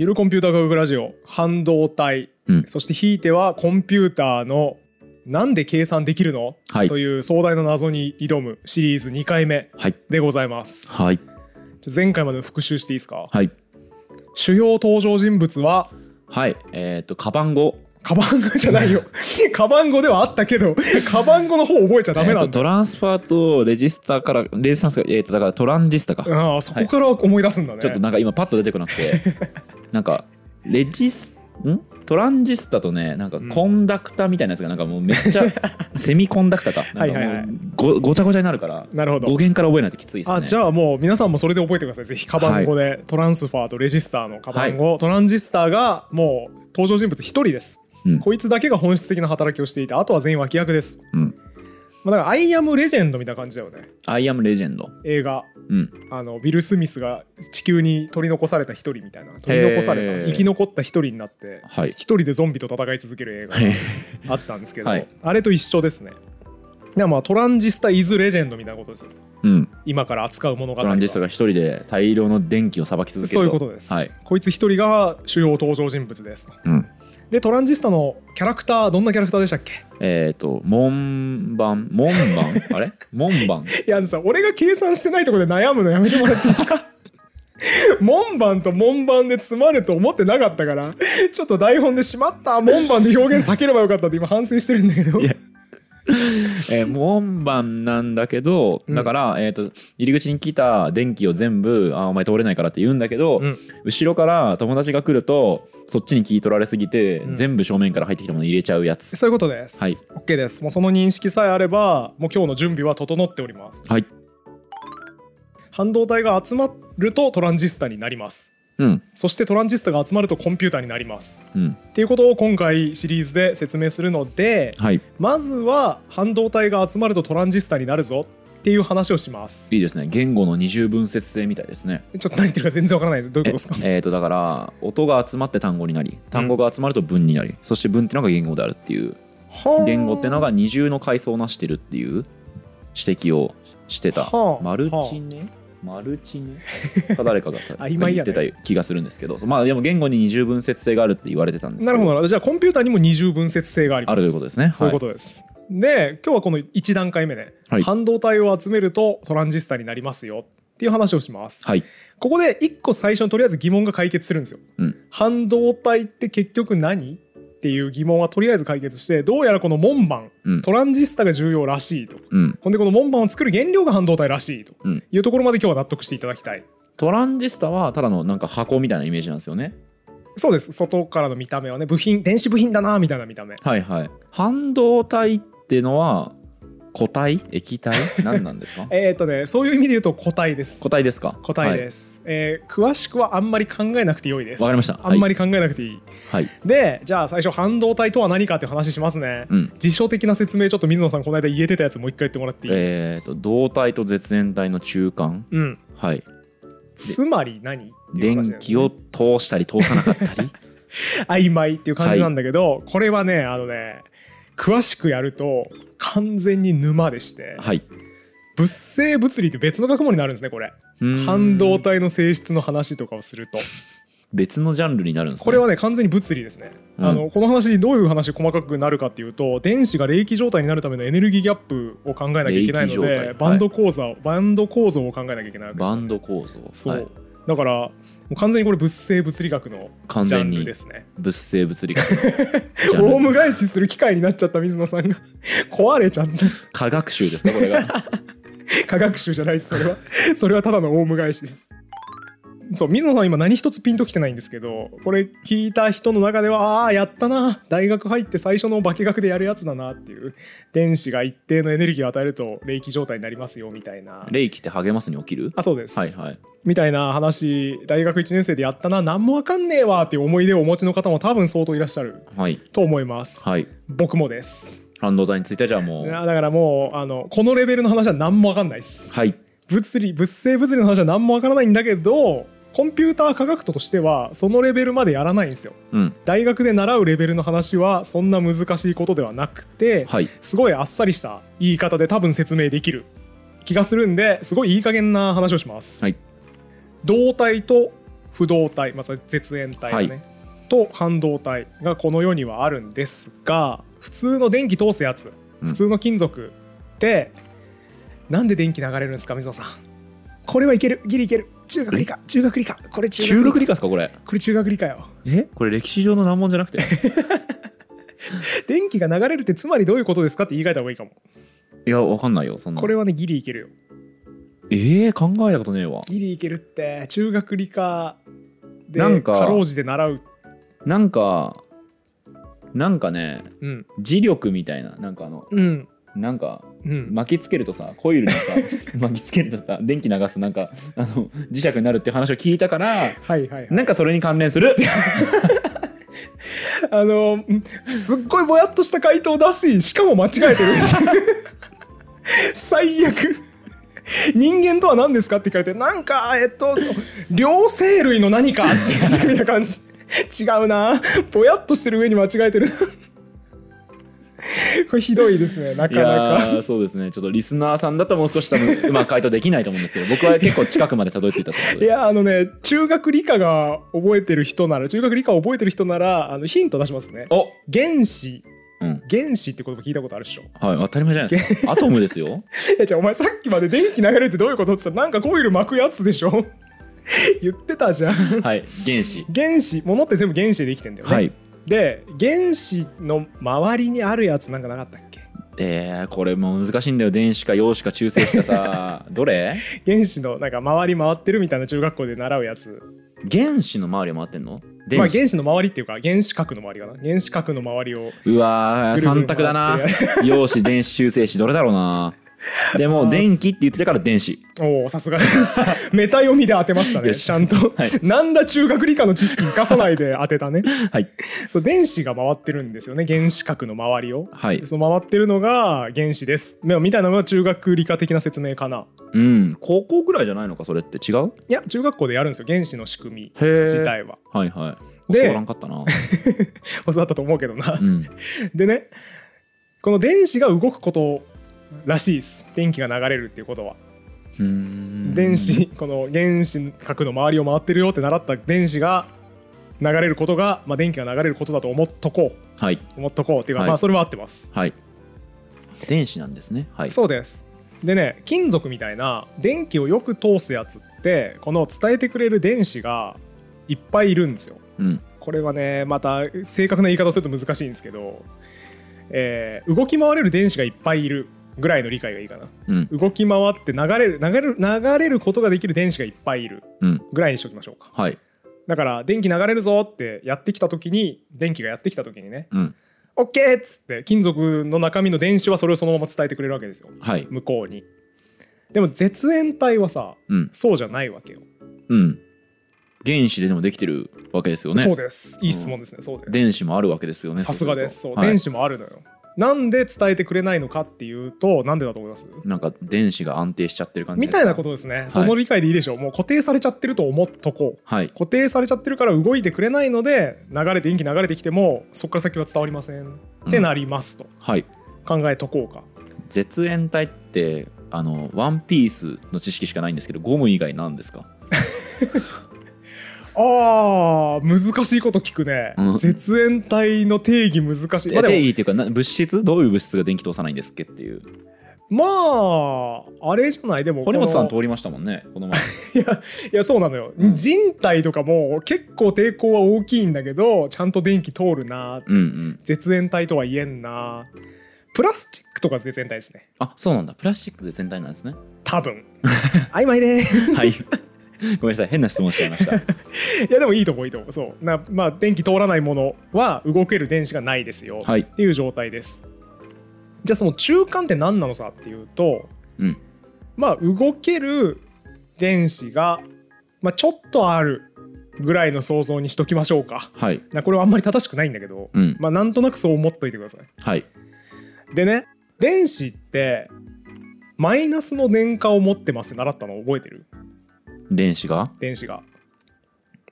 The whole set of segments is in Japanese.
ゆるコンピューター科学ラジオ半導体、うん。そしてひいてはコンピューターのなんで計算できるの、はい。という壮大な謎に挑むシリーズ2回目はい。でございます。はい。前回までの復習していいですか？はい。主要登場人物ははい。えっ、とカバン語。カバン語じゃないよ。カバン語ではあったけどカバン語の方覚えちゃダメえーとなんだ、トランスファーとレジスタからレジスタンスがえーとだからトランジスタか、ああそこから思い出すんだね、ちょっとなんか今パッと出てこなくて なんかレジスん？トランジスタとねなんかうん。 conductor みたいなやつがなんかもうめっちゃ semiconductor か。はいはいはい。ごごちゃごちゃになるからなるほど。語源から覚えないときついですね。あじゃあもう皆さんもそれで覚えてください。ぜひカバン語で、トランスファーとレジスターのカバン語、トランジスターがもう登場人物一人です、うん。こいつだけが本質的な働きをしていてあとは全員脇役です、うんまあ、だから「I Am Legend」みたいな感じだよね。 I Am Legend 映画。うん。あのウィル・スミスが地球に取り残された一人みたいな。取り残されへー。た生き残った一人になってはい。一人でゾンビと戦い続ける映画があったんですけど、はい。あれと一緒ですね。でまあトランジスタ・イズ・レジェンドみたいなことですよ。うん。今から扱う物語は。トランジスタが一人で大量の電気をさばき続けるそういうことです、はい。こいつ一人が主要登場人物ですと。うんでトランジスタのキャラクターどんなキャラクターでしたっけ？えっ、と門番。門番？あれ？門番？いやさ俺が計算してないところで悩むのやめてもらっていいですか？門番と門番で詰まると思ってなかったからちょっと台本でしまった門番で表現避ければよかったって今反省してるんだけど。いや えー門番なんだけど、うん。だから、えー、と入り口に来た電気を全部あお前通れないからって言うんだけど、うん。後ろから友達が来るとそっちに聞い取られすぎて、うん。全部正面から入ってきたもの入れちゃうやつ。そういうことです、はい。OK です。もうその認識さえあればもう今日の準備は整っております。はい。半導体が集まるとトランジスタになりますうん。そしてトランジスタが集まるとコンピューターになります。うん。っていうことを今回シリーズで説明するのではい。まずは半導体が集まるとトランジスタになるぞ。っていう話をします。いいですね。言語の二重分節性みたいですね。ちょっと何言ってるか全然わからない。どういうことえですか？えーとだから音が集まって単語になり単語が集まると文になり、そして文っていうのが言語であるっていうはあ。言語っていうのが二重の階層をなしてるっていう指摘をしてた、はあ。マルチネ、マルチネ？か誰かが言曖昧やね。ってた気がするんですけど。まあでも言語に二重分節性があるって言われてたんですけなるほど。なるほど。じゃあコンピューターにも二重分節性があります。あるということですね。そういうことです、で今日はこの1段階目で、はい。半導体を集めるとトランジスタになりますよっていう話をします。はい、ここで1個最初にとりあえず疑問が解決するんですよ。うん。半導体って結局何？っていう疑問はとりあえず解決してどうやらこの門番うん。トランジスタが重要らしいと。うん。ほんでこの門番を作る原料が半導体らしいとうん、いうところまで今日は納得していただきたい。トランジスタはただのなんか箱みたいなイメージなんですよね。そうです。外からの見た目はね部品電子部品だなみたいな見た目。はいはい。半導体っていうのは固体？液体？何なんですか？えっ、とねそういう意味で言うと固体です。固体ですか？固体です、えー詳しくはあんまり考えなくてよいです。わかりました。あんまり考えなくていい、はい、はいでじゃあ最初半導体とは何かって話しますね、うん。辞書的な説明ちょっと水野さんこの間言えてたやつもう一回言ってもらっていい、えっ、と導体と絶縁体の中間。うん。はい。つまり何？っていう電気を通したり通さなかったり？曖昧っていう感じなんだけど、これはねあのね詳しくやると完全に沼でして、はい。物性物理って別の学問になるんですねこれ。半導体の性質の話とかをすると。別のジャンルになるんですね。これはね完全に物理ですね、うん。あのこの話どういう話細かくなるかっていうと電子が冷気状態になるためのエネルギーギャップを考えなきゃいけないのでバンド構造、バンド構造を考えなきゃいけないわけですよバンド構造。そう、はいだからもう完全にこれ物性物理学のジャンル完全にですね。物性物理学。オウム返しする機会になっちゃった水野さんが。壊れちゃった。科学習ですかこれが。科学習じゃないですそれは。それはただのオウム返しですそう水野さん今何一つピンときてないんですけどこれ聞いた人の中ではああーやったな。大学入って最初の化学でやるやつだなっていう電子が一定のエネルギーを与えると冷気状態になりますよみたいな。霊気って励ますに起きる？あそうです、はいはい。みたいな話大学1年生でやったな。何もわかんねえわっていう思い出をお持ちの方も多分相当いらっしゃるはい。と思います。はい。僕もです。半導体についてはじゃあもいうやだからもうあのこのレベルの話は何もわかんないです。はい。物理物性物理の話は何もわからないんだけどコンピューター科学としてはそのレベルまでやらないんですよ。うん。大学で習うレベルの話はそんな難しいことではなくてはい。すごいあっさりした言い方で多分説明できる気がするんですごいいい加減な話をします、はい。導体と不動体、まあ、絶縁体がね、はい。と半導体がこの世にはあるんですが普通の電気通すやつうん。普通の金属って、なんで電気流れるんですか水野さん。これはいけるギリいける中学理科中学理科。これ中中学学理理科ですかこれ？科これ中学理科よ。え？これ歴史上の難問じゃなくて？電気が流れるってつまりどういうことですかって言い換えた方がいいかも。いやわかんないよそんな。これはねギリいけるよ。えー、考えたことねえわ。ギリいけるって中学理科でなんかかろうじて習う。なんかなんかねうん。磁力みたいななんかあのうんなんかうん。巻きつけるとさコイルにさ 巻きつけるとさ電気流すなんかあの磁石になるって話を聞いたからはいはいはい。なんかそれに関連する。あのんすっごいぼやっとした回答だししかも間違えてる。最悪。人間とは何ですかって聞かれてなんかえっと両生類の何かってみたいな感じ。違うな。ぼやっとしてる上に間違えてる これひどいですねないかやなかーそうですね。ちょっとリスナーさんだったらもう少し多分うまく回答できないと思うんですけど僕は結構近くまでたどり着いたと思うのいでやあのね中学理科が覚えてる人なら中学理科を覚えてる人ならあのヒント出しますね。お！原子。うん。原子って言葉聞いたことあるでしょ？はい当たり前じゃないですか。アトムですよ。えじゃあお前さっきまで電気流れるってどういうことって言ったらなんかコイル巻くやつでしょ？言ってたじゃん。はい原子。原子。物って全部原子でできてんだよね、はいで原子の周りにあるやつなんかなかったっけ？えー、これもう難しいんだよ。電子か陽子か中性子かさ。どれ？原子のなんか周り回ってるみたいな中学校で習うやつ。原子の周りを回ってんの？まあ原子の周りっていうか原子核の周りかな。原子核の周りをうわーぐるぐる。三択だな。陽子電子中性子どれだろうな でも電気って言ってたから電子。おおさすがです。メタ読みで当てましたねちゃんと、はい。なんだ中学理科の知識生かさないで当てたね。はい。そう電子が回ってるんですよね原子核の周りを。はい。その回ってるのが原子です。でもみたいなのが中学理科的な説明かな。うん。高校ぐらいじゃないのかそれって？違う？いや中学校でやるんですよ原子の仕組み自体は。はいはい。で教わらんかったな。教わったと思うけどな。う、ん。でねこの電子が動くことらしいです。電気が流れるっていうことは。電子この原子核の周りを回ってるよって習った電子が流れることが、まあ、電気が流れることだと思っとこう。はい。思っとこうっていうか、はい。まあそれは合ってます。はい。電子なんですね。はい。そうです。でね金属みたいな電気をよく通すやつってこの伝えてくれる電子がいっぱいいるんですよ。うん。これはねまた正確な言い方をすると難しいんですけど、えー動き回れる電子がいっぱいいるぐらいの理解がいいかな。うん。動き回って流れる流れる流れることができる電子がいっぱいいるうん。ぐらいにしておきましょうか。はい。だから電気流れるぞってやってきた時に電気がやってきた時にねうん。OK っつって金属の中身の電子はそれをそのまま伝えてくれるわけですよ。はい。向こうに。でも絶縁体はさうん。そうじゃないわけよ、うん。原子ででもできてるわけですよね。そうです。いい質問ですね、そうです。電子もあるわけですよね。さすがです。そう、はい。電子もあるのよなんで伝えてくれないのかっていうとなんでだと思います？なんか電子が安定しちゃってる感じみたいなこととですね、その理解でいいでしょう。もう固定されちゃってると思っとこう。はい。固定されちゃってるから動いてくれないので流れて電気流れてきてもそこから先は伝わりません。ってなりますと。はい。考えとこうか、絶縁体ってあのワンピースの知識しかないんですけどゴム以外なんですか？あー難しいこと聞くね、うん。絶縁体の定義難しい。まあ定義っていうかな物質？どういう物質が電気通さないんですっけっていう。まああれじゃない？でも堀本さんこ通りましたもんねこの前。の いやいやそうなのよ、うん。人体とかも結構抵抗は大きいんだけどちゃんと電気通るなうんうん。絶縁体とは言えんな。プラスチックとか絶縁体ですね。あそうなんだ。プラスチック絶縁体なんですね。多分。曖昧で はいごめんなさい変な質問しちゃいました。いやでもいいと思ういいと思う。そう。なまあ電気通らないものは動ける電子がないですよ、はい。っていう状態です。じゃあその中間って何なのさっていうとうん。まあ動ける電子が、まあ、ちょっとあるぐらいの想像にしときましょうか。はい。なこれはあんまり正しくないんだけど、うん。まあなんとなくそう思っといてください。はい。でね電子ってマイナスの電荷を持ってますって習ったの覚えてる？電子が？電子が。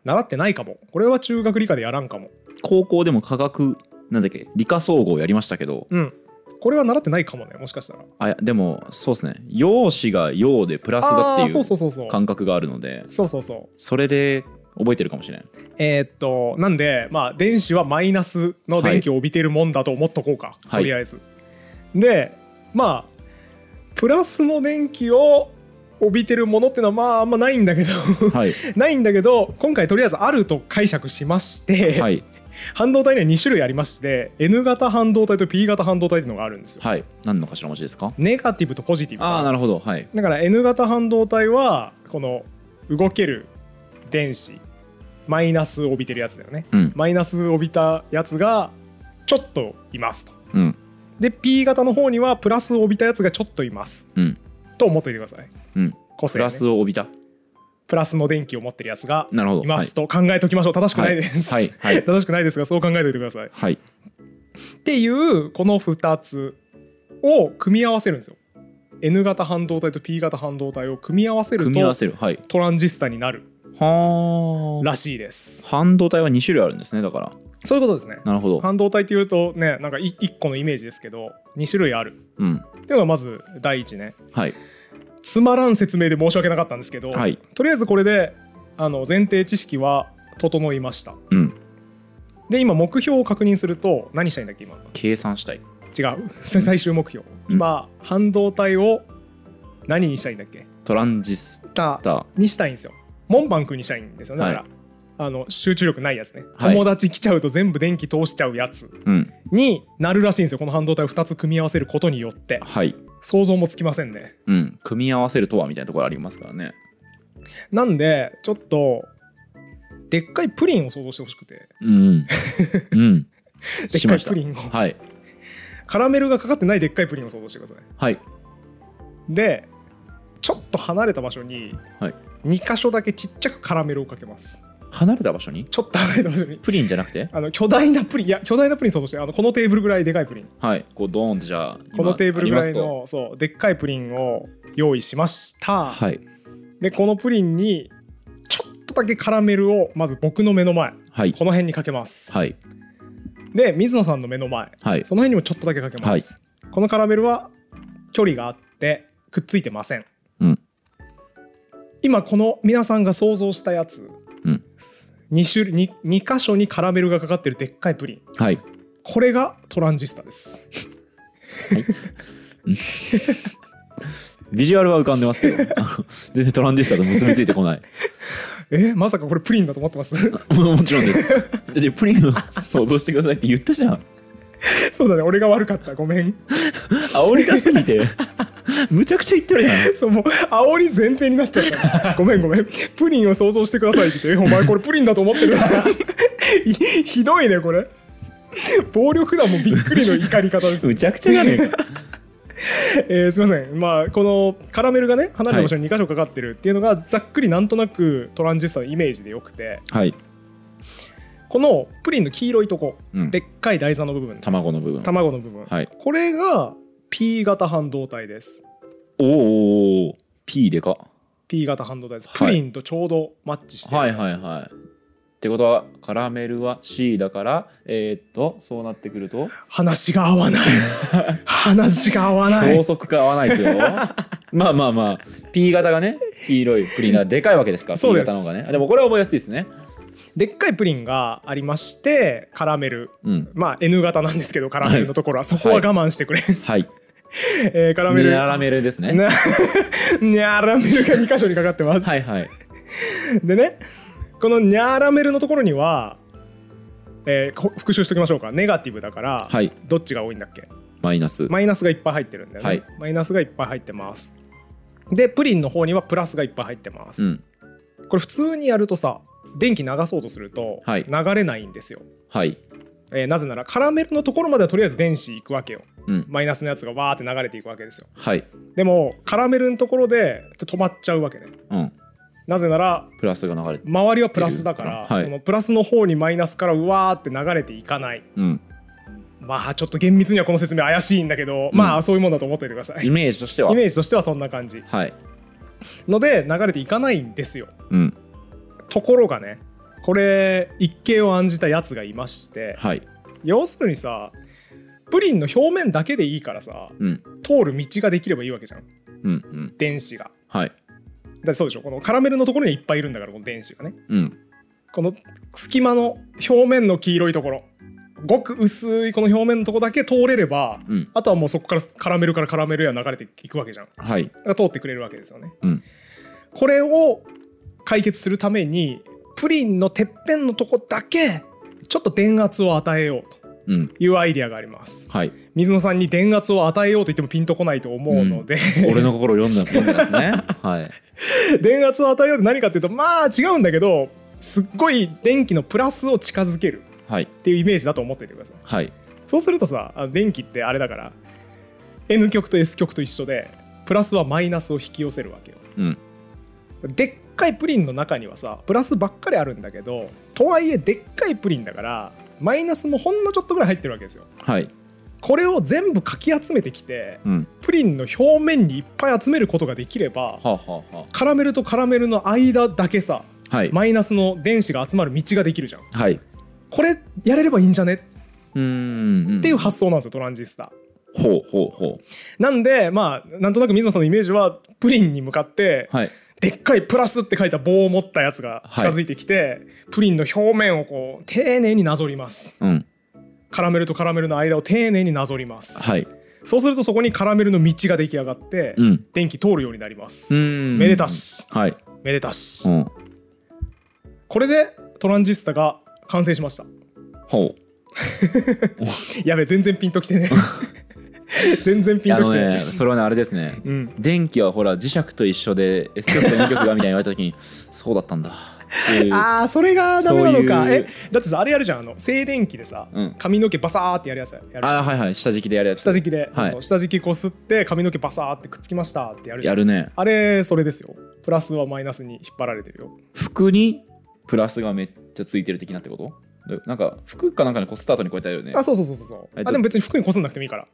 習ってないかも。これは中学理科でやらんかも。高校でも科学なんだっけ理科総合やりましたけど。うん。これは習ってないかもねもしかしたら。あいやでもそうですね。陽子が陽でプラスだってあーそういそうそうそう。う感覚があるので。そうそうそう。それで覚えてるかもしれん。えーっとなんでまあ電子はマイナスの電気を帯びているもんだと思っとこうか、はい。とりあえず。でまあプラスの電気を帯びてるものっていうのはまああんまないんだけどはい。ないんだけど今回とりあえずあると解釈しまして、はい。半導体には2種類ありまして N 型半導体と P 型半導体っていうのがあるんですよ。はい。何の頭文字ですか？ネガティブとポジティブああなるほど。はい。だから N 型半導体はこの動ける電子マイナスを帯びてるやつだよね。うん。マイナスを帯びたやつがちょっといますと。うん。で P 型の方にはプラスを帯びたやつがちょっといます。うんと思っておいてください。うん。プ個性、ね、ラスを帯びた。プラスの電気を持ってるやつがなるほど。いますと考えておきましょう。正しくないです、はい。はい。はい。正しくないですがそう考えておいてください。っはい。ていうこの2つを組み合わせるんですよ。N 型半導体と P 型半導体を組み合わせる組み合わとせる。はい。トランジスタになるはあ。らしいです。半導体は2種類あるんですねだから。そういうことですね。なるほど。半導体っていうとねなんか1個のイメージですけど2種類ある。うん。っていうのがまず第一ね。はいつまらん説明で申し訳なかったんですけど、はい。とりあえずこれであの前提知識は整いました。うん。で今目標を確認すると何したいんだっけ今？計算したい。違う。最終目標、うん。今半導体を何にしたいん。だっけトランジスタタにしたいんですよ門番君にしたいんですよねだから、はいあの集中力ないやつね、はい。友達来ちゃうと全部電気通しちゃうやつうん。になるらしいんですよこの半導体を2つ組み合わせることによって。はい。想像もつきませんね。うん。組み合わせるとはみたいなところありますからね。なんでちょっとでっかいプリンを想像してほしくて。うんうん。うん。でっかいプリンを。はい。カラメルがかかってないでっかいプリンを想像してください。はい。でちょっと離れた場所にはい。2箇所だけちっちゃくカラメルをかけます離れた場所に？ちょっと離れた場所に。プリンじゃなくて？あの巨大なプリン。いや巨大なプリン想像してあのこのテーブルぐらいでかいプリン。はい。こうドーンとじゃあこのテーブルぐらいのそうでっかいプリンを用意しました、はい。でこのプリンにちょっとだけカラメルをまず僕の目の前。はい。この辺にかけます。はい。で水野さんの目の前。はい。その辺にもちょっとだけかけます、このカラメルは距離があってくっついてません、うん。今この皆さんが想像したやつ、うん。2種類 2, 2箇所にカラメルがかかってるでっかいプリン。はい。これがトランジスタです。ビジュアルは浮かんでますけど。全然トランジスタと結びついてこない。えまさかこれプリンだと思ってます？もちろんです。だってプリンを想像してくださいって言ったじゃん そうだね俺が悪かった。ごめん。煽り出すぎて。むちゃくちゃ言ってるやん。そうもう煽り前提になっちゃった。ごめんごめん。プリンを想像してくださいって言ってえお前。これプリンだと思ってる ひひどいねこれ。暴力団もびっくりの怒り方です。むちゃくちゃじゃね。えかえーすみません、まあ、このカラメルがね離れた場所に2箇所かかってるっていうのがざっくりなんとなくトランジスタのイメージでよくて。はい、このプリンの黄色いとこ、うん、でっかい台座の部分。卵の部分。卵の部分、はい。これが P 型半導体です。おーおー P でか。P 型半導体です。はい。プリンとちょうどマッチして。る、はいはいはい。ってことはカラメルは C だからえー、っとそうなってくると？話が合わない。話が合わない。法則が合わないですよ。まあまあまあ。P 型がね黄色いプリンがでかいわけですからそう P です。型の方がね。あでもこれは覚えやすいですねでっかいプリンがありましてカラメル。うん。まあ N 型なんですけどカラメルのところは、そこは我慢してくれ、はい。えーカラメル。ニャラメルですね。なニャーラメルが2箇所にかかってます、はいはい。でねこのニャーラメルのところには、えーこ復習しておきましょうか。ネガティブだから、はい。どっちが多いんだっけ？マイナス。マイナスがいっぱい入ってるんだよね、はい。マイナスがいっぱい入ってます。でプリンの方にはプラスがいっぱい入ってます、うん。これ普通にやるとさ電気流そうとするとはい。流れないんですよ、はい。えーなぜならカラメルのところまではとりあえず電子行くわけよ。うん。マイナスのやつがわーって流れていくわけですよ。はい。でもカラメルのところでちょっと止まっちゃうわけね。うん。なぜならプラスが流れて周りはプラスだから、はい。そのプラスの方にマイナスからうわーって流れていかない。うん。まあちょっと厳密にはこの説明怪しいんだけど、うん。まあそういうもんだと思っておいてください。イメージとしては。イメージとしてはそんな感じ。はい。ので流れていかないんですよ。うんところがねこれ一計を案じたやつがいましてはい。要するにさプリンの表面だけでいいからさうん。通る道ができればいいわけじゃん。うんうん。電子が。はい。だそうでしょ？このカラメルのところにいっぱいいるんだからこの電子がね。うん。この隙間の表面の黄色いところ。ごく薄いこの表面のところだけ通れればうん。あとはもうそこからカラメルからカラメルへ流れていくわけじゃん。だはい。から通ってくれるわけですよね。うん。これを解決するためにプリンのてっぺんのとこだけちょっと電圧を与えようとうん。いうアイディアがあります。はい。水野さんに電圧を与えようと言ってもピンとこないと思うので、俺の心を読んだ読んでますね。はい。電圧を与えようって何かっていうとまあ違うんだけどすっごい電気のプラスを近づけるはい。っていうイメージだと思っていてください。はい。そうするとさ電気ってあれだから N 極と S 極と一緒でプラスはマイナスを引き寄せるわけよ。うん。でっかいプリンの中にはさプラスばっかりあるんだけどとはいえでっかいプリンだからマイナスもほんのちょっとぐらい入ってるわけですよ。はい。これを全部かき集めてきてうん。プリンの表面にいっぱい集めることができればはあはあはカラメルとカラメルの間だけさあはい。マイナスの電子が集まる道ができるじゃん。はい。これやれればいいんじゃね？うーんっていう発想なんですよトランジスタ。ほうほうほなんでまあなんとなく水野さんのイメージはプリンに向かってうはいでっかいプラスって書いた棒を持ったやつが近づいてきて、プリンの表面をこう丁寧になぞります。うん。カラメルとカラメルの間を丁寧になぞります。はい。そうするとそこにカラメルの道が出来上がって、うん。電気通るようになります、うーん。めでたし。はい。めでたし、うん。これでトランジスタが完成しました。ほう。やべ全然ピンときてね 全然ピンときてねそれはねあれですね。うん、電気はほら磁石と一緒で S 極と N 極がみたいに言われた時にそうだったんだ。ああそれがダメなのか。えだってさあれやるじゃんあの静電気でさ、うん。髪の毛バサーってやるやつやるじゃん。あはいはい。下敷きでやるやつ。下敷きで、はい。そう下敷きこすって髪の毛バサーってくっつきましたってやるやるね。あれそれですよ。プラスはマイナスに引っ張られてるよ。服にプラスがめっちゃついてる的なってこと？でなんか服かなんかにこうスタートにこうやってやるよね。あそうそうそうそうあでも別に服にこすんなくてもいいから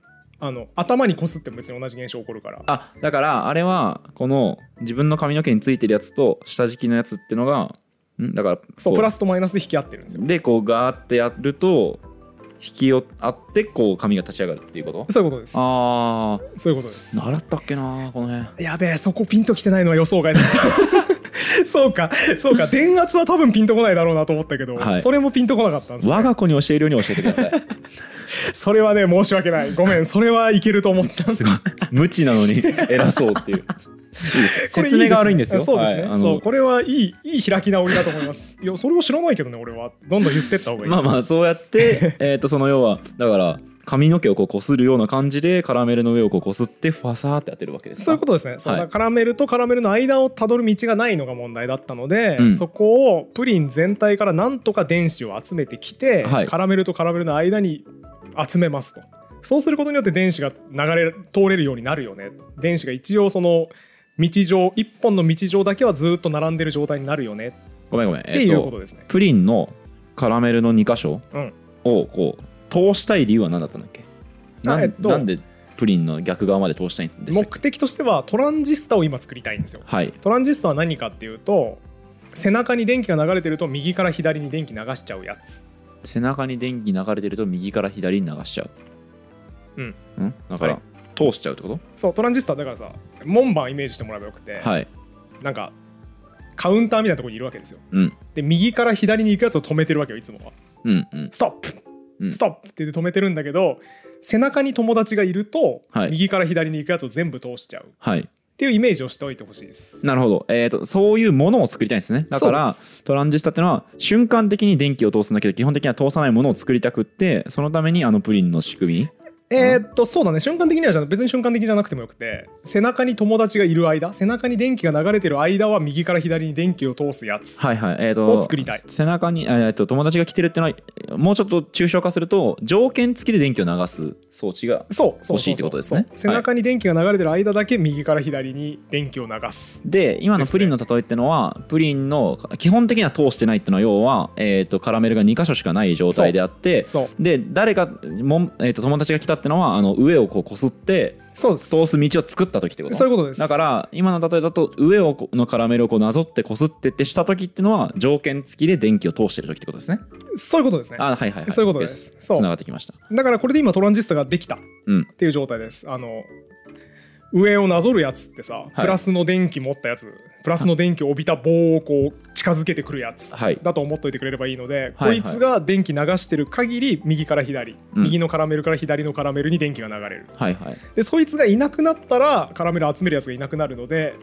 あの頭にこすっても別に同じ現象起こるから。あだからあれはこの自分の髪の毛についてるやつと下敷きのやつってのがん？だからこそうプラスとマイナスで引き合ってるんですよ。でこうガーってやると引き寄ってこう髪が立ち上がるっていうこと？そういうことです。あそういうことです。ー習ったっけなこの辺。やべえそこピンときてないのは予想外だった そうかそうか。電圧は多分ピンとこないだろうなと思ったけど、はい。それもピンとこなかったんです、ね、我が子に教えるように教えてください。それはね申し訳ない。ごめんそれはいけると思ったす。ごい。無知なのに偉そうっていう。説明が悪いんですよ。そうですね、はい。そうこれはいいいい開き直りだと思います。いやそれは知らないけどね俺はどんどん言ってった方がいいまあまあそうやってえっとその要はだから髪の毛をこうこするような感じでカラメルの上をこうこすってファサーって当てるわけですか？そういうことですね、はい。カラメルとカラメルの間をたどる道がないのが問題だったので、うん。そこをプリン全体からなんとか電子を集めてきて、はい。カラメルとカラメルの間に集めますと。そうすることによって電子が流れ通れるようになるよね。電子が一応その道上一本の道上だけはずっと並んでる状態になるよね。ごめんごめん。っていうことですね、プリンのカラメルの2箇所うん。をこう通したい理由は何だったんだっけ？なえっとなんでプリンの逆側まで通したいんでしたっけ目的としてはトランジスタを今作りたいんですよ。はい。トランジスタは何かっていうと背中に電気が流れてると右から左に電気流しちゃうやつ。背中に電気流れてると右から左に流しちゃう。うん。ん？だから、はい。通しちゃうってこそうトランジスタだからさ門番イメージしてもらえばよくて、とはい。なんかカウンターみたいなところにいるわけですよ。うん。で右から左に行くやつを止めてるわけよいつもは。うんうん。ストップうん。ストップって言って止めてるんだけど背中に友達がいると、はい。右から左に行くやつを全部通しちゃう。っはい。ていうイメージをしておいてほしいです。なるほど、えー、とそういうものを作りたいんですね。だからトランジスタってのは瞬間的に電気を通すんだけど基本的には通さないものを作りたくってそのためにあのプリンの仕組みえーっとそうだね。瞬間的にはじゃ別に瞬間的じゃなくてもよくて背中に友達がいる間背中に電気が流れてる間は右から左に電気を通すやつはいはい。えー、とを作りたい。背中に、えー、と友達が来てるっていうのはもうちょっと抽象化すると条件付きで電気を流す装置が欲しいってことですね。背中に電気が流れてる間だけ右から左に電気を流す。で今のプリンの例えってのは、プリンの基本的には通してないってのは要は、えー、とカラメルが2箇所しかない状態であってで誰かもん、えー、と友達が来たってのはあの上をこうこすってそうです。通す道を作った時ってこと？そういうことです。だから今の例えだと上をこのカラメルをこうなぞってこすってってした時ってのは条件付きで電気を通してる時ってことですね？そういうことですね。あはいはいはい。そういうことです。そうつながってきました。だからこれで今トランジスタができたっうん。ていう状態です。あの上をなぞるやつってさ、い。プラスの電気持ったやつプラスの電気を帯びた棒をこう近づけてくるやつはい。だと思っといてくれればいいので、はいこいつが電気流してる限り右から左、うん。右のカラメルから左のカラメルに電気が流れる。はいはい。でそいつがいなくなったらカラメル集めるやつがいなくなるので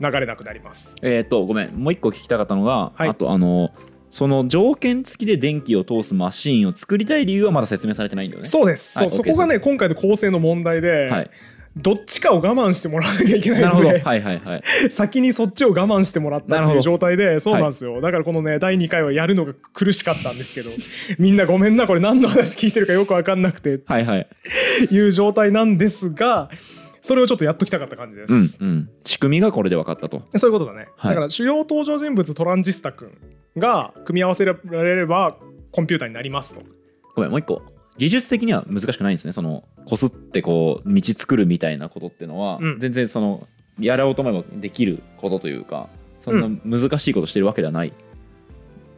流れなくなります。えっ、とごめん。もう一個聞きたかったのが、はい。あとあのその条件付きで電気を通すマシーンを作りたい理由はまだ説明されてないんだよね。そうです、はいそう OK そこがね今回の構成の問題で、はいどっちかを我慢してもらわなきゃいけないので、ど。はいはいはい。先にそっちを我慢してもらったっていう状態でそうなんですよ、だからこのね第2回はやるのが苦しかったんですけど みんなごめんなこれ何の話聞いてるかよく分かんなくてはいはい。いう状態なんですがそれをちょっとやっときたかった感じです、うんうん。仕組みがこれで分かったと。そういうことだね、はい。だから主要登場人物トランジスタ君が組み合わせられればコンピューターになりますと。ごめんもう一個技術的には難しくないんですね。そのこすってこう道作るみたいなことっていうのは、うん。全然そのやろうと思えばできることというかそんな難しいことしてるわけではない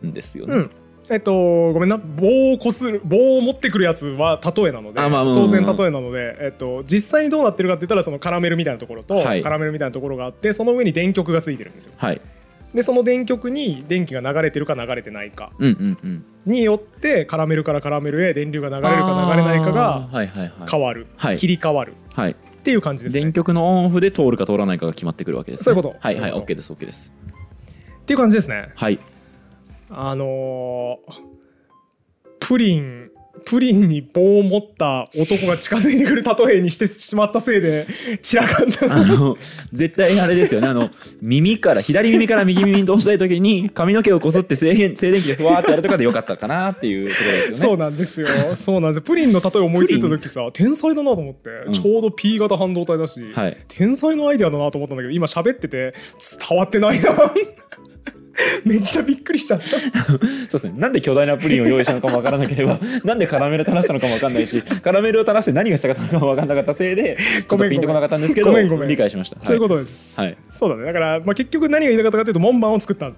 んですよね、うん。えっとごめんな。棒をこする棒を持ってくるやつは例えなのであまあまあまあ当然例えなので、えっと、実際にどうなってるかって言ったらそのカラメルみたいなところと、はい。カラメルみたいなところがあってその上に電極がついてるんですよ。はいでその電極に電気が流れてるか流れてないかによってカラメルからカラメルへ電流が流れるか流れないかが変わる、はい。切り替わる。はい。っていう感じですね。電極のオンオフで通るか通らないかが決まってくるわけです、ね、そういうこと。はいはい OK です OK です。っていう感じですね。はい。あのープリンプリンに棒を持った男が近づいてくる例えにしてしまったせいで散らかった。あの絶対あれですよね。あの耳から左耳から右耳に通したい時に髪の毛をこすって静電静電気でふわーってやるとかでよかったかなっていうところですよね。そうなんですよ。そうなんですよ。プリンの例え思いついた時さ天才だなと思って、ん。ちょうど P 型半導体だし、はい。天才のアイデアだなと思ったんだけど今喋ってて伝わってないな めっちゃびっくりしちゃった。そうですね。なんで巨大なプリンを用意したのかもわからなければ なんでカラメルを垂らしたのかもわかんないしカラメルを垂らして何がしたかったのかもわかんなかったせいでちょっとピンとこなかったんですけど理解しました。そういうこことです、はい。そうだね。だから、まあ、結局何が言いたかったかというと門番を作った。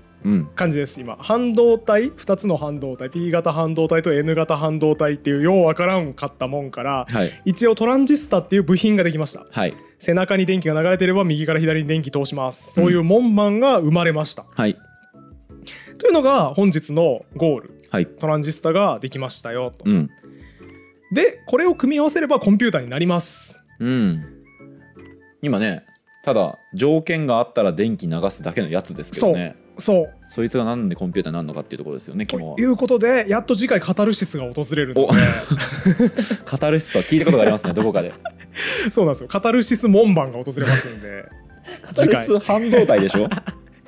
感じです今。半導体？2つの半導体。P 型半導体と N 型半導体っていうようわからんかったもんからはい。一応トランジスタっていう部品ができました。はい。背中に電気が流れてれば右から左に電気通します。そういう門番が生まれました、はいというのが本日のゴール。はい。トランジスタができましたよと、うん。でこれを組み合わせればコンピューターになります。うん。今ねただ条件があったら電気流すだけのやつですけどね。そう。そいつがなんでコンピューターになるのかっていうところですよねということでやっと次回カタルシスが訪れるので。カタルシスとは聞いたことがありますね どこかで。そうなんですよ。カタルシス門番が訪れますんで。カタルシス半導体でしょ？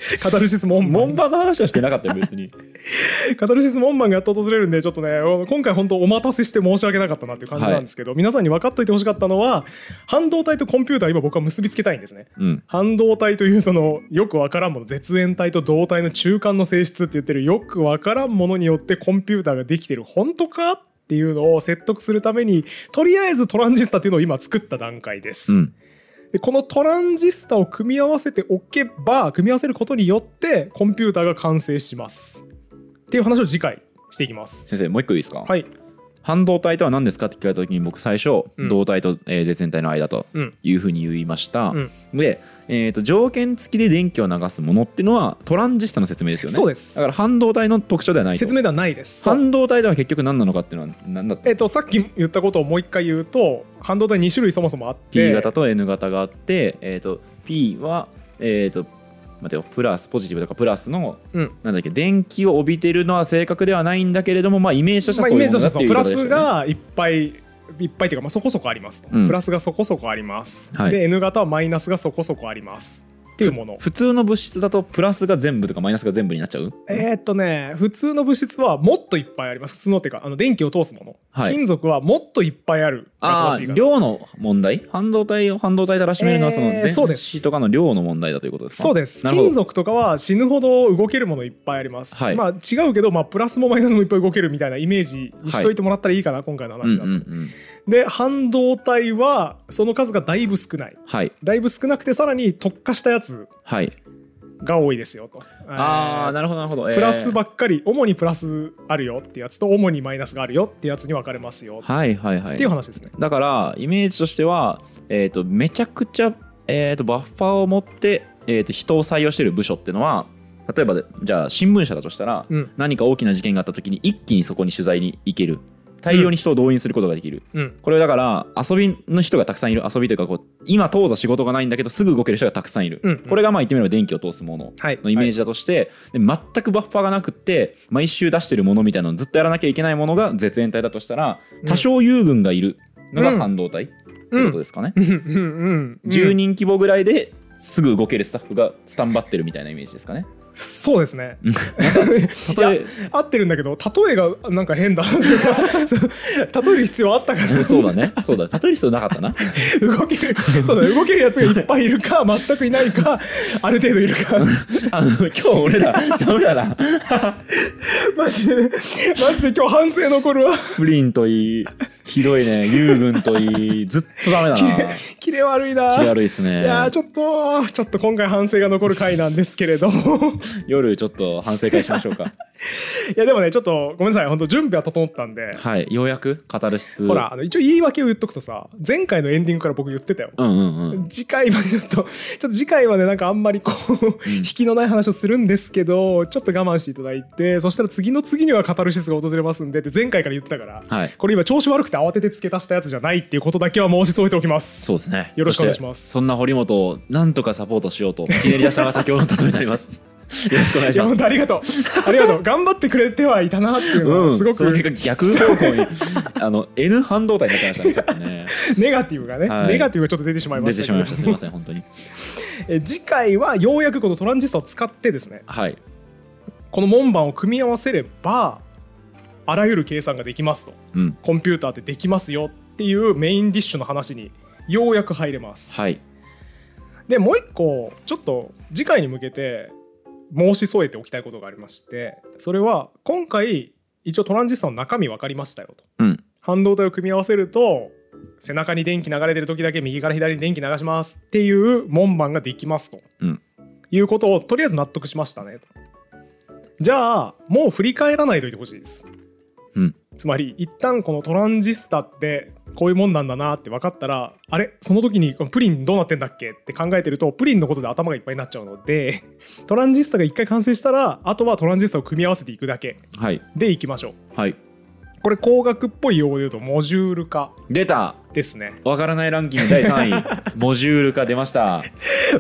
カタルシス門番。門番の話はしてなかったよ別に。カタルシス門番がやっと訪れるんでちょっとね今回本当お待たせして申し訳なかったなっていう感じなんですけど、皆さんに分かっといてほしかったのは半導体とコンピューター今僕は結びつけたいんですね。うん。半導体というそのよくわからんもの絶縁体と導体の中間の性質って言ってるよくわからんものによってコンピューターができてる本当かっていうのを説得するためにとりあえずトランジスタっていうのを今作った段階です、うんでこのトランジスタを組み合わせておけば組み合わせることによってコンピューターが完成します。っていう話を次回していきます。先生もう一個いいですか、はい半導体とは何ですか？って聞かれた時に僕最初、うん導体と、えー絶縁体の間とうん。いうふうに言いました、うん。で、えー、と条件付きで電気を流すものっていうのはトランジスタの説明ですよね。そうです。だから半導体の特徴ではないと。説明ではないです。そう。半導体では結局何なのかっていうのは何だったえっと、さっき言ったことをもう一回言うと半導体2種類そもそもあって。P 型と N 型があって、えー、と P は、えー、と待てよプラスポジティブとかプラスの、うん。なんだっけ電気を帯びてるのは正確ではないんだけれども、まあ、イメージとしてまあ、はそういうものだっていうプラスがいっぱいいっぱいというか、まあ、そこそこあります。と、うんプラスがそこそこあります、はい。で N 型はマイナスがそこそこありますっていうもの。普通の物質だとプラスが全部とかマイナスが全部になっちゃう？えーっとね普通の物質はもっといっぱいあります。普通のっていうかあの電気を通すもの、はい。金属はもっといっぱいある。があ量の問題？半導体を半導体でらしめるのはその電です。子とかの量の問題だということですか？そうです。金属とかは死ぬほど動けるものいっぱいあります、はい。まあ違うけど、まあ、プラスもマイナスもいっぱい動けるみたいなイメージにしといてもらったらいいかな、今回のうん話だと、うんうんで半導体はその数がだいぶ少ない。はい。だいぶ少なくてさらに特化したやつはい。が多いですよと。ああえーなるほどなるほど、えー。プラスばっかり、主にプラスあるよってやつと主にマイナスがあるよってやつに分かれますよ。はいはいはい。っていう話ですね。だからイメージとしては、えー、とめちゃくちゃ、えー、とバッファーを持って、えー、と人を採用している部署っていうのは例えばでじゃあ新聞社だとしたら、うん。何か大きな事件があった時に一気にそこに取材に行ける大量に人を動員することができる、うん。これだから遊びの人がたくさんいる。遊びというかこう今当座仕事がないんだけどすぐ動ける人がたくさんいる、うんこれがまあ言ってみれば電気を通すものはい。のイメージだとして、で全くバッファーがなくって毎週出してるものみたいなのをずっとやらなきゃいけないものが絶縁体だとしたらうん。多少優群がいるのがうん。半導体ってことですかね、うん。うん。うん。10人規模ぐらいですぐ動けるスタッフがスタンバってるみたいなイメージですかねそうですね。例え合ってるんだけど例えがなんか変だ 例える必要あったかな。そうだね。そうだ。例える必要なかったな。動けるそうだ動けるやつがいっぱいいるか全くいないかある程度いるか。あの今日俺らダメだな。マジでマジで今日反省残るわ。プリンといいひどいね。優群といいずっとダメだな。キレ悪いな。気悪いですね。いやーちょっとちょっと今回反省が残る回なんですけれども夜ちょっと反省会しましょうか。いやでもねちょっとごめんなさい本当準備は整ったんで。はいようやくカタルシス。ほらあの一応言い訳を言っとくとさ前回のエンディングから僕言ってたよ。うんうんうん。次回までちょっと ちょっと次回はねなんかあんまりこう、引きのない話をするんですけどちょっと我慢していただいてそしたら次の次にはカタルシスが訪れますんでって前回から言ってたからはい。これ今調子悪くて慌てて付け足したやつじゃないっていうことだけは申し添えておきます。そうですね。よろしくお願いします。そんな堀本をなんとかサポートしようとひねり出したのが先ほどの例えになりますよろしくお願いします。本当ありがとう。ありがとう。頑張ってくれてはいたなっていうのすごく。その結果逆方向に あの N 半導体になってましたね。ね ネガティブがね、はい。ネガティブがちょっと出てしまいま出してたけど。しまいました。すいません本当に。え次回はようやくこのトランジスタを使ってですねはい。この門番を組み合わせればあらゆる計算ができますと。うん。コンピューターってできますよっていうメインディッシュの話にようやく入れます。はい。でもう一個ちょっと次回に向けて申し添えておきたいことがありましてそれは今回一応トランジスタの中身分かりましたよと。うん。半導体を組み合わせると背中に電気流れてる時だけ右から左に電気流します。っていう門番ができますと、うん。いうことをとりあえず納得しましたねと。じゃあもう振り返らないといてほしいです、うん。つまり一旦このトランジスタってこういうもんなんだなって分かったらあれ？その時にこのプリンどうなってんだっけって考えてるとプリンのことで頭がいっぱいになっちゃうのでトランジスタが一回完成したらあとはトランジスタを組み合わせていくだけはい。でいきましょう。はいこれ工学っぽい用語で言うとモジュール化出た。ですね。わからないランキング第3位。モジュール化出ました。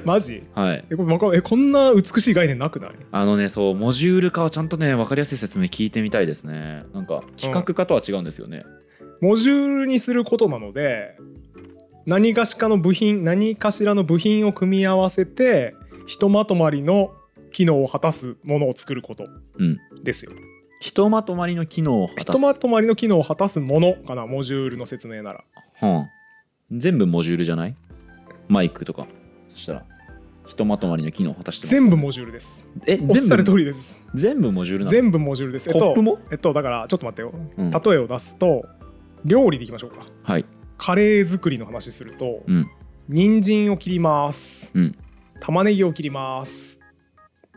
マジ？はい。えこれえこんな美しい概念なくない？あのねそうモジュール化はちゃんとね分かりやすい説明聞いてみたいですね。なんか比較化とは違うんですよね、モジュールにすることなので何かしかの部品何かしらの部品を組み合わせてひとまとまりの機能を果たすものを作ることうん。ですよ。ひとまとまりの機能を果ひたすとまとまりの機能を果たすものかな？モジュールの説明なら。うん、全部モジュールじゃない？マイクとかそしたらひとまとまりの機能を果たしてます全部モジュールです。えおっしゃる全部通りです。全部モジュールなの？全部モジュールです。えっとコップも、えっと、だからちょっと待ってよ。うん例えを出すと料理でいきましょうか。はいカレー作りの話すると、うん人参を切ります。うん玉ねぎを切ります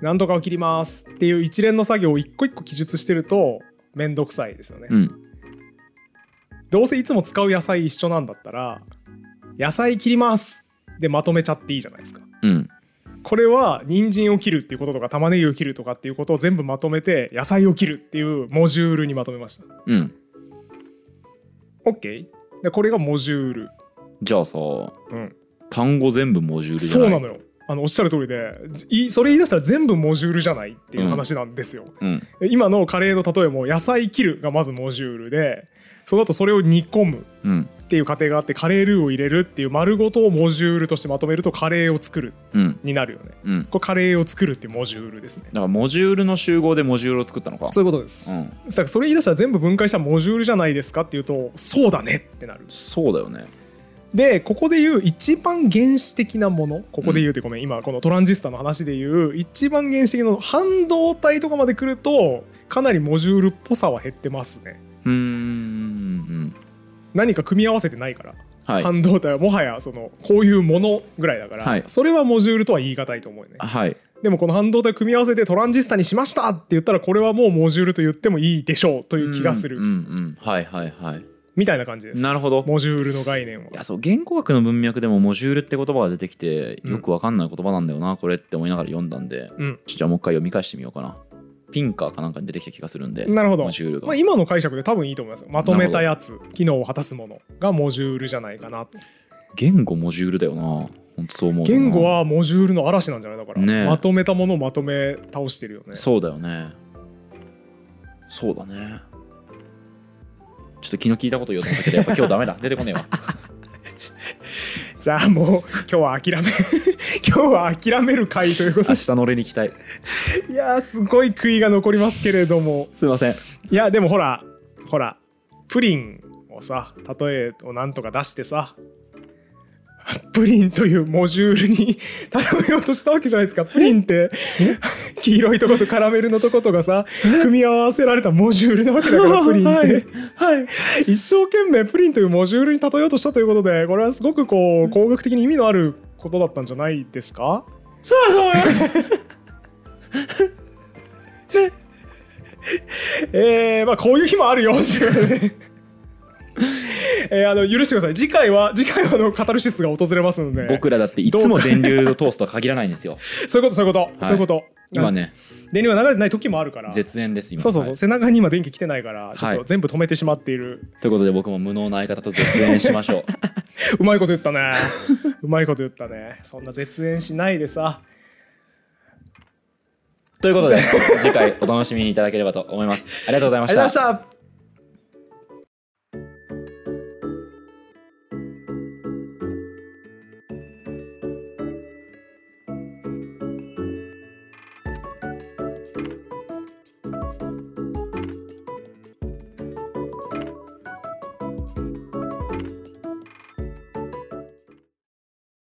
なんとかを切りますっていう一連の作業を一個一個記述してるとめんどくさいですよね、うん。どうせいつも使う野菜一緒なんだったら野菜切りますでまとめちゃっていいじゃないですか。うん。これは人参を切るっていうこととか玉ねぎを切るとかっていうことを全部まとめて野菜を切るっていうモジュールにまとめました。うん。OK? でこれがモジュール、じゃあさうん、単語全部モジュールじゃない？そうなのよあのおっしゃる通りでいそれ言い出したら全部モジュールじゃないっていう話なんですよ、うん。今のカレーの例えも野菜切るがまずモジュールでその後それを煮込むうん。っていう過程があってカレールーを入れるっていう丸ごとをモジュールとしてまとめるとカレーを作るうん。になるよね。うん。これカレーを作るっていうモジュールですね。だからモジュールの集合でモジュールを作ったのか。そういうことです、うん。だからそれ言い出したら全部分解したらモジュールじゃないですかっていうとそうだねってなる。そうだよねでここで言う一番原始的なものここで言うってごめん、今このトランジスタの話で言う一番原始的な半導体とかまで来るとかなりモジュールっぽさは減ってますね。うーん。何か組み合わせてないから、はい。半導体はもはやそのこういうものぐらいだから、はい。それはモジュールとは言い難いと思うよね。はい。でもこの半導体を組み合わせてトランジスタにしましたって言ったらこれはもうモジュールと言ってもいいでしょうという気がする、うんうんうん。はいはいはいみたいな感じです。なるほど。モジュールの概念は。いやそう言語学の文脈でもモジュールって言葉が出てきてうん。よくわかんない言葉なんだよなこれって思いながら読んだんで。うん。じゃあもう一回読み返してみようかな。ピンカーかなんかに出てきた気がするんでなるほど。モジュールが。まあ、今の解釈で多分いいと思います。よまとめたやつ機能を果たすものがモジュールじゃないかなと。言語モジュールだよな。ほんとそう思うな。言語はモジュールの嵐なんじゃないだから、ねえ。まとめたものをまとめ倒してるよね。そうだよね。そうだねちょっと昨日聞いたこと言おうと思ったけどやっぱ今日ダメだ。出てこねえわ。じゃあもう今日は諦め 今日は諦める回ということ明日の俺に期待。でいやーすごい悔いが残りますけれども。すいません。いやでもほらほらプリンをさ例えをなんとか出してさプリンというモジュールに例えようとしたわけじゃないですか。プリンって。黄色いとことカラメルのとことがさ組み合わせられたモジュールなわけだからプリンって、はい。一生懸命プリンというモジュールに例えようとしたということでこれはすごくこう工学的に意味のあることだったんじゃないですか？そうだと思います。えー、まあこういう日もあるよっていうことでえー、あの許してください。次回は次回はあのカタルシスが訪れますので。僕らだっていつも電流を通すとは限らないんですよ。そういうことそういうこと、い。そういうこと。今ね。電流が流れてない時もあるから。絶縁です今。そうそうそう、はい。背中に今電気来てないからちょっはい。と全部止めてしまっている、ということで僕も無能な相方と絶縁しましょう。うまいこと言ったね。うまいこと言ったね。そんな絶縁しないでさ。ということで次回お楽しみにいただければと思います。ありがとうございました